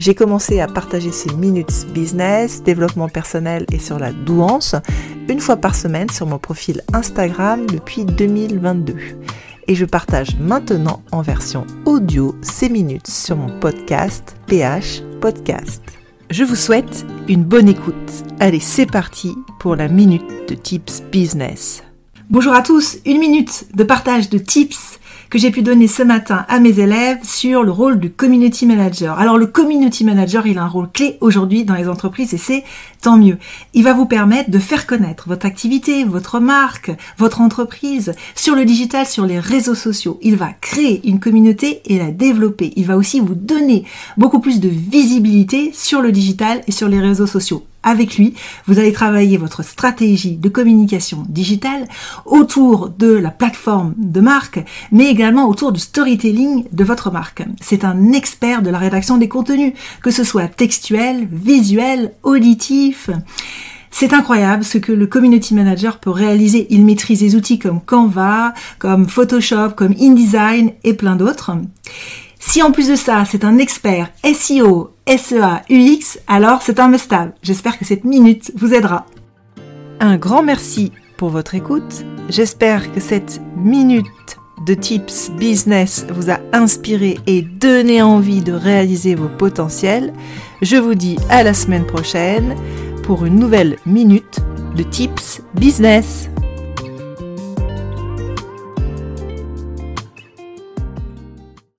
J'ai commencé à partager ces minutes business, développement personnel et sur la douance une fois par semaine sur mon profil Instagram depuis 2022. Et je partage maintenant en version audio ces minutes sur mon podcast PH Podcast. Je vous souhaite une bonne écoute. Allez, c'est parti pour la minute de tips business. Bonjour à tous, une minute de partage de tips que j'ai pu donner ce matin à mes élèves sur le rôle du community manager. Alors le community manager, il a un rôle clé aujourd'hui dans les entreprises et c'est tant mieux. Il va vous permettre de faire connaître votre activité, votre marque, votre entreprise sur le digital, sur les réseaux sociaux. Il va créer une communauté et la développer. Il va aussi vous donner beaucoup plus de visibilité sur le digital et sur les réseaux sociaux avec lui, vous allez travailler votre stratégie de communication digitale autour de la plateforme de marque, mais également autour du storytelling de votre marque. C'est un expert de la rédaction des contenus, que ce soit textuel, visuel, auditif. C'est incroyable ce que le community manager peut réaliser. Il maîtrise des outils comme Canva, comme Photoshop, comme InDesign et plein d'autres. Si en plus de ça, c'est un expert SEO, SEA, UX, alors c'est un must J'espère que cette minute vous aidera. Un grand merci pour votre écoute. J'espère que cette minute de tips business vous a inspiré et donné envie de réaliser vos potentiels. Je vous dis à la semaine prochaine pour une nouvelle minute de tips business.